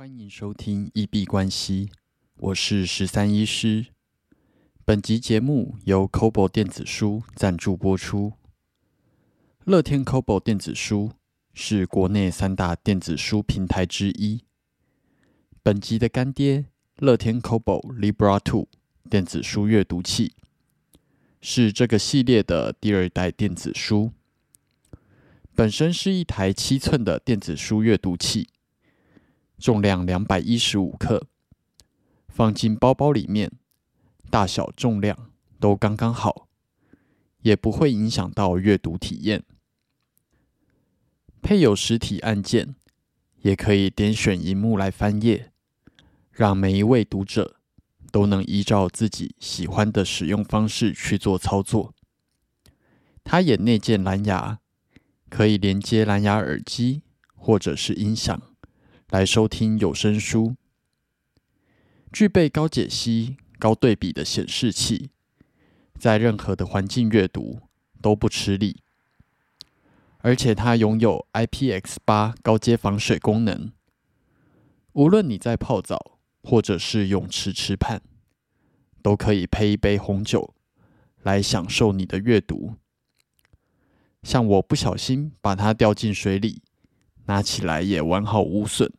欢迎收听一币关系，我是十三医师。本集节目由 Kobo 电子书赞助播出。乐天 Kobo 电子书是国内三大电子书平台之一。本集的干爹乐天 Kobo Libra Two 电子书阅读器，是这个系列的第二代电子书。本身是一台七寸的电子书阅读器。重量两百一十五克，放进包包里面，大小重量都刚刚好，也不会影响到阅读体验。配有实体按键，也可以点选荧幕来翻页，让每一位读者都能依照自己喜欢的使用方式去做操作。它也内建蓝牙，可以连接蓝牙耳机或者是音响。来收听有声书，具备高解析、高对比的显示器，在任何的环境阅读都不吃力。而且它拥有 IPX 八高阶防水功能，无论你在泡澡或者是泳池吃畔，都可以配一杯红酒来享受你的阅读。像我不小心把它掉进水里，拿起来也完好无损。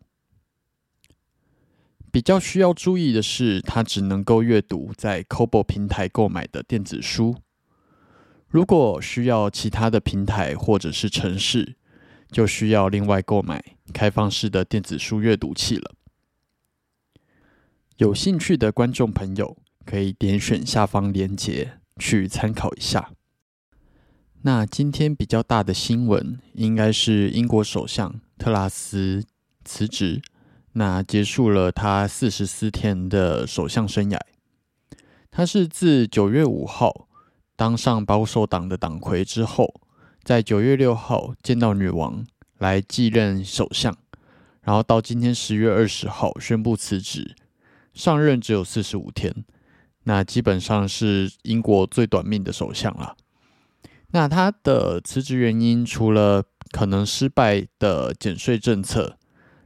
比较需要注意的是，它只能够阅读在 Kobo 平台购买的电子书。如果需要其他的平台或者是城市，就需要另外购买开放式的电子书阅读器了。有兴趣的观众朋友可以点选下方链接去参考一下。那今天比较大的新闻，应该是英国首相特拉斯辞职。那结束了他四十四天的首相生涯。他是自九月五号当上保守党的党魁之后，在九月六号见到女王来继任首相，然后到今天十月二十号宣布辞职，上任只有四十五天。那基本上是英国最短命的首相了。那他的辞职原因，除了可能失败的减税政策。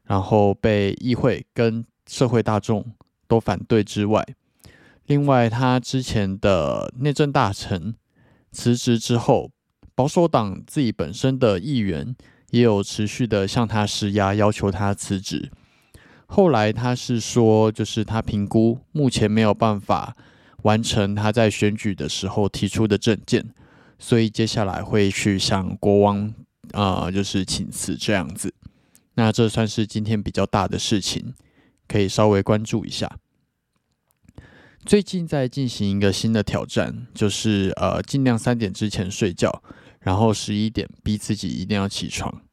然后被议会跟社会大众都反对之外，另外他之前的内政大臣辞职之后，保守党自己本身的议员也有持续的向他施压，要求他辞职。后来他是说，就是他评估目前没有办法完成他在选举的时候提出的政见，所以接下来会去向国王啊，就是请辞这样子。那这算是今天比较大的事情，可以稍微关注一下。最近在进行一个新的挑战，就是呃，尽量三点之前睡觉，然后十一点逼自己一定要起床。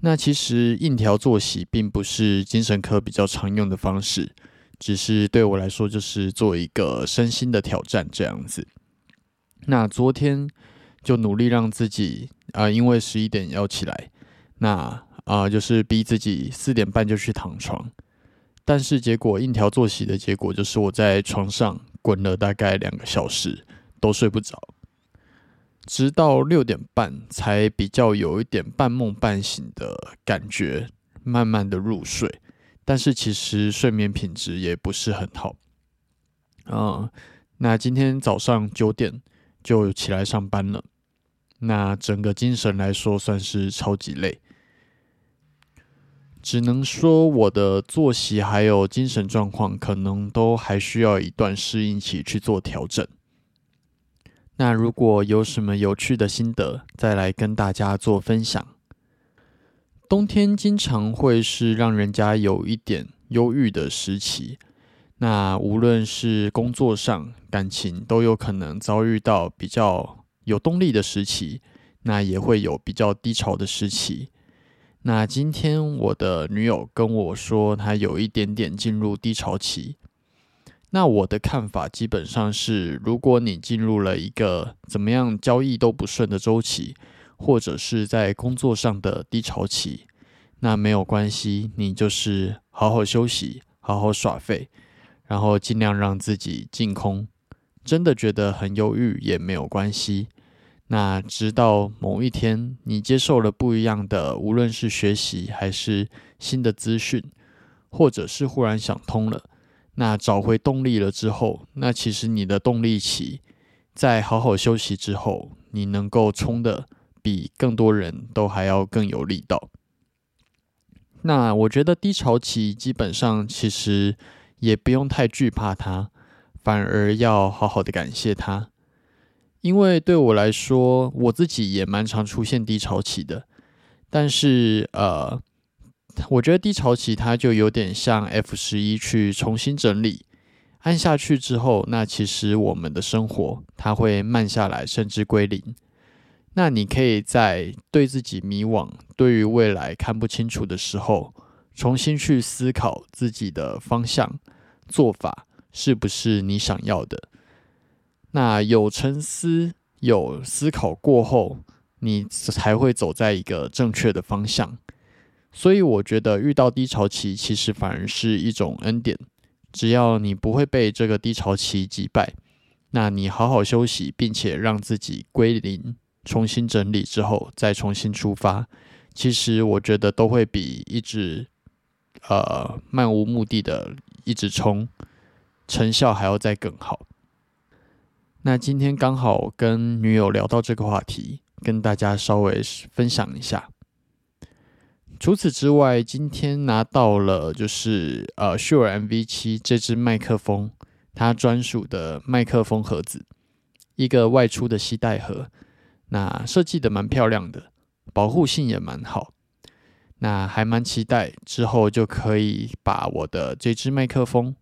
那其实硬调作息并不是精神科比较常用的方式，只是对我来说就是做一个身心的挑战这样子。那昨天就努力让自己啊，因为十一点要起来，那。啊，就是逼自己四点半就去躺床，但是结果硬调作息的结果就是我在床上滚了大概两个小时都睡不着，直到六点半才比较有一点半梦半醒的感觉，慢慢的入睡，但是其实睡眠品质也不是很好。啊，那今天早上九点就起来上班了，那整个精神来说算是超级累。只能说我的作息还有精神状况，可能都还需要一段适应期去做调整。那如果有什么有趣的心得，再来跟大家做分享。冬天经常会是让人家有一点忧郁的时期，那无论是工作上、感情，都有可能遭遇到比较有动力的时期，那也会有比较低潮的时期。那今天我的女友跟我说，她有一点点进入低潮期。那我的看法基本上是，如果你进入了一个怎么样交易都不顺的周期，或者是在工作上的低潮期，那没有关系，你就是好好休息，好好耍废，然后尽量让自己净空。真的觉得很忧郁也没有关系。那直到某一天，你接受了不一样的，无论是学习还是新的资讯，或者是忽然想通了，那找回动力了之后，那其实你的动力期在好好休息之后，你能够冲的比更多人都还要更有力道。那我觉得低潮期基本上其实也不用太惧怕它，反而要好好的感谢它，因为对我来说，我自己也蛮常出现低潮期的。但是呃，我觉得低潮期它就有点像 F 十一去重新整理，按下去之后，那其实我们的生活它会慢下来，甚至归零。那你可以在对自己迷惘、对于未来看不清楚的时候，重新去思考自己的方向、做法是不是你想要的。那有沉思、有思考过后，你才会走在一个正确的方向。所以，我觉得遇到低潮期，其实反而是一种恩典。只要你不会被这个低潮期击败，那你好好休息，并且让自己归零。重新整理之后再重新出发，其实我觉得都会比一直呃漫无目的的一直冲成效还要再更好。那今天刚好跟女友聊到这个话题，跟大家稍微分享一下。除此之外，今天拿到了就是呃 Shure MV 七这支麦克风，它专属的麦克风盒子，一个外出的吸带盒。那设计的蛮漂亮的，保护性也蛮好。那还蛮期待之后就可以把我的这支麦克风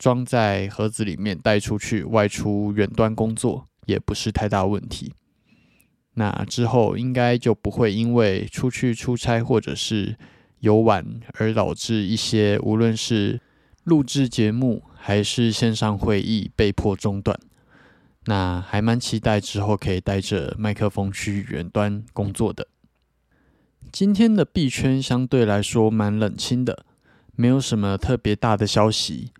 装在盒子里面带出去外出远端工作，也不是太大问题。那之后应该就不会因为出去出差或者是游玩而导致一些无论是录制节目还是线上会议被迫中断。那还蛮期待之后可以带着麦克风去远端工作的。今天的币圈相对来说蛮冷清的，没有什么特别大的消息。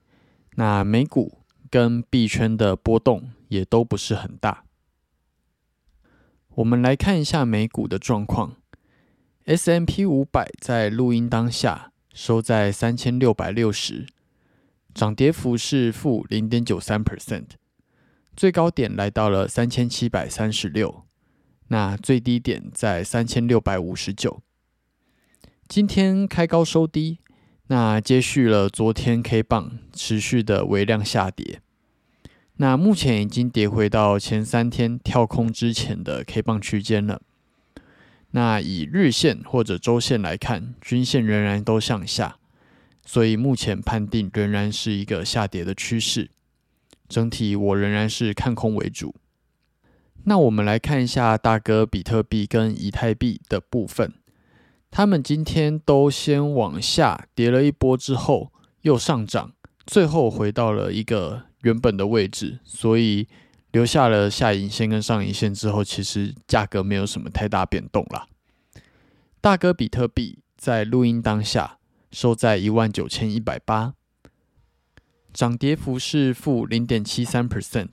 那美股跟币圈的波动也都不是很大。我们来看一下美股的状况。S M P 五百在录音当下收在三千六百六十，涨跌幅是负零点九三 percent。最高点来到了三千七百三十六，那最低点在三千六百五十九。今天开高收低，那接续了昨天 K 棒持续的微量下跌。那目前已经跌回到前三天跳空之前的 K 棒区间了。那以日线或者周线来看，均线仍然都向下，所以目前判定仍然是一个下跌的趋势。整体我仍然是看空为主。那我们来看一下大哥比特币跟以太币的部分，他们今天都先往下跌了一波之后又上涨，最后回到了一个原本的位置，所以留下了下影线跟上影线之后，其实价格没有什么太大变动啦。大哥比特币在录音当下收在一万九千一百八。涨跌幅是负零点七三 percent，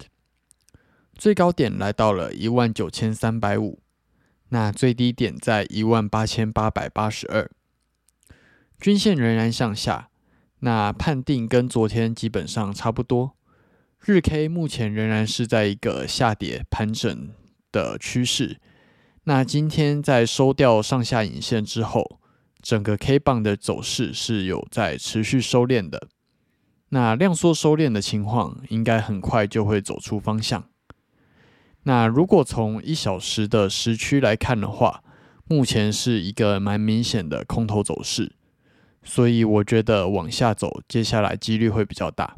最高点来到了一万九千三百五，那最低点在一万八千八百八十二，均线仍然向下，那判定跟昨天基本上差不多。日 K 目前仍然是在一个下跌盘整的趋势，那今天在收掉上下影线之后，整个 K 棒的走势是有在持续收敛的。那量缩收敛的情况，应该很快就会走出方向。那如果从一小时的时区来看的话，目前是一个蛮明显的空头走势，所以我觉得往下走，接下来几率会比较大。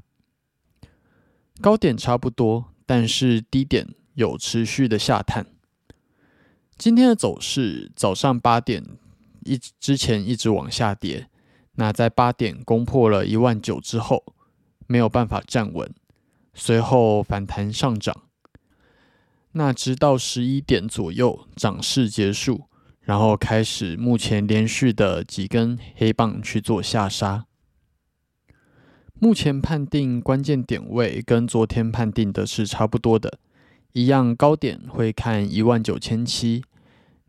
高点差不多，但是低点有持续的下探。今天的走势，早上八点一之前一直往下跌，那在八点攻破了一万九之后。没有办法站稳，随后反弹上涨。那直到十一点左右涨势结束，然后开始目前连续的几根黑棒去做下杀。目前判定关键点位跟昨天判定的是差不多的，一样高点会看一万九千七。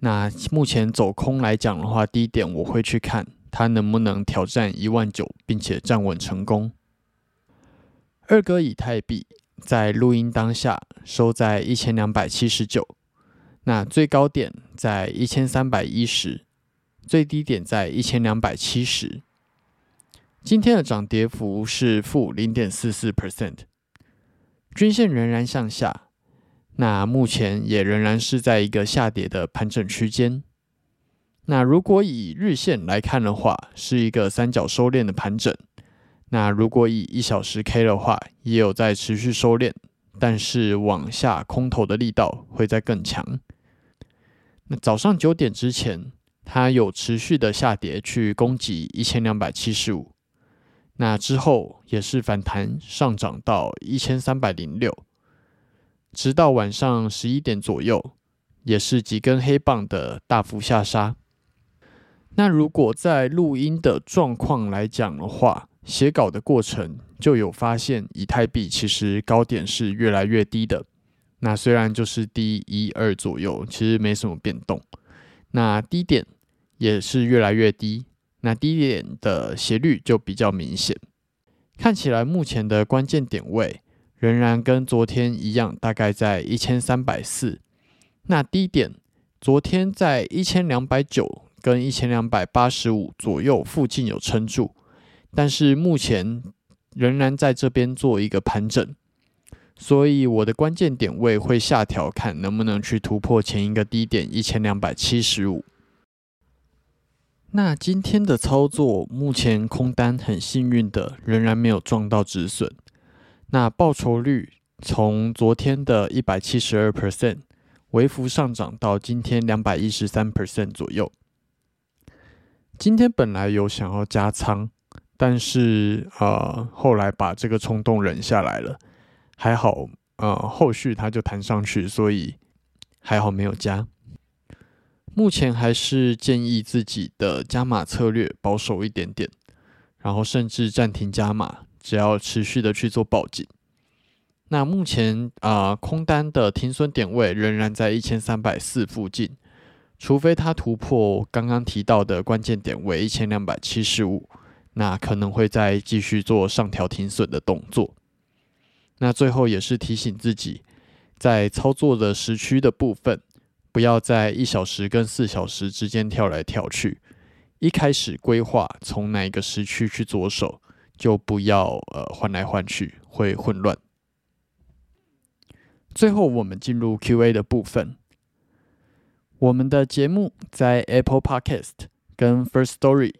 那目前走空来讲的话，低点我会去看它能不能挑战一万九，并且站稳成功。二哥以太币在录音当下收在一千两百七十九，那最高点在一千三百一十，最低点在一千两百七十。今天的涨跌幅是负零点四四 percent，均线仍然向下，那目前也仍然是在一个下跌的盘整区间。那如果以日线来看的话，是一个三角收敛的盘整。那如果以一小时 K 的话，也有在持续收敛，但是往下空头的力道会在更强。那早上九点之前，它有持续的下跌去攻击一千两百七十五，那之后也是反弹上涨到一千三百零六，直到晚上十一点左右，也是几根黑棒的大幅下杀。那如果在录音的状况来讲的话，写稿的过程就有发现，以太币其实高点是越来越低的。那虽然就是低一二左右，其实没什么变动。那低点也是越来越低，那低点的斜率就比较明显。看起来目前的关键点位仍然跟昨天一样，大概在一千三百四。那低点昨天在一千两百九跟一千两百八十五左右附近有撑住。但是目前仍然在这边做一个盘整，所以我的关键点位会下调，看能不能去突破前一个低点一千两百七十五。那今天的操作，目前空单很幸运的仍然没有撞到止损，那报酬率从昨天的一百七十二 percent 微幅上涨到今天两百一十三 percent 左右。今天本来有想要加仓。但是呃，后来把这个冲动忍下来了，还好呃，后续它就弹上去，所以还好没有加。目前还是建议自己的加码策略保守一点点，然后甚至暂停加码，只要持续的去做报警。那目前啊，空单的停损点位仍然在一千三百四附近，除非它突破刚刚提到的关键点位一千两百七十五。那可能会再继续做上调停损的动作。那最后也是提醒自己，在操作的时区的部分，不要在一小时跟四小时之间跳来跳去。一开始规划从哪一个时区去着手，就不要呃换来换去，会混乱。最后我们进入 Q&A 的部分。我们的节目在 Apple Podcast 跟 First Story。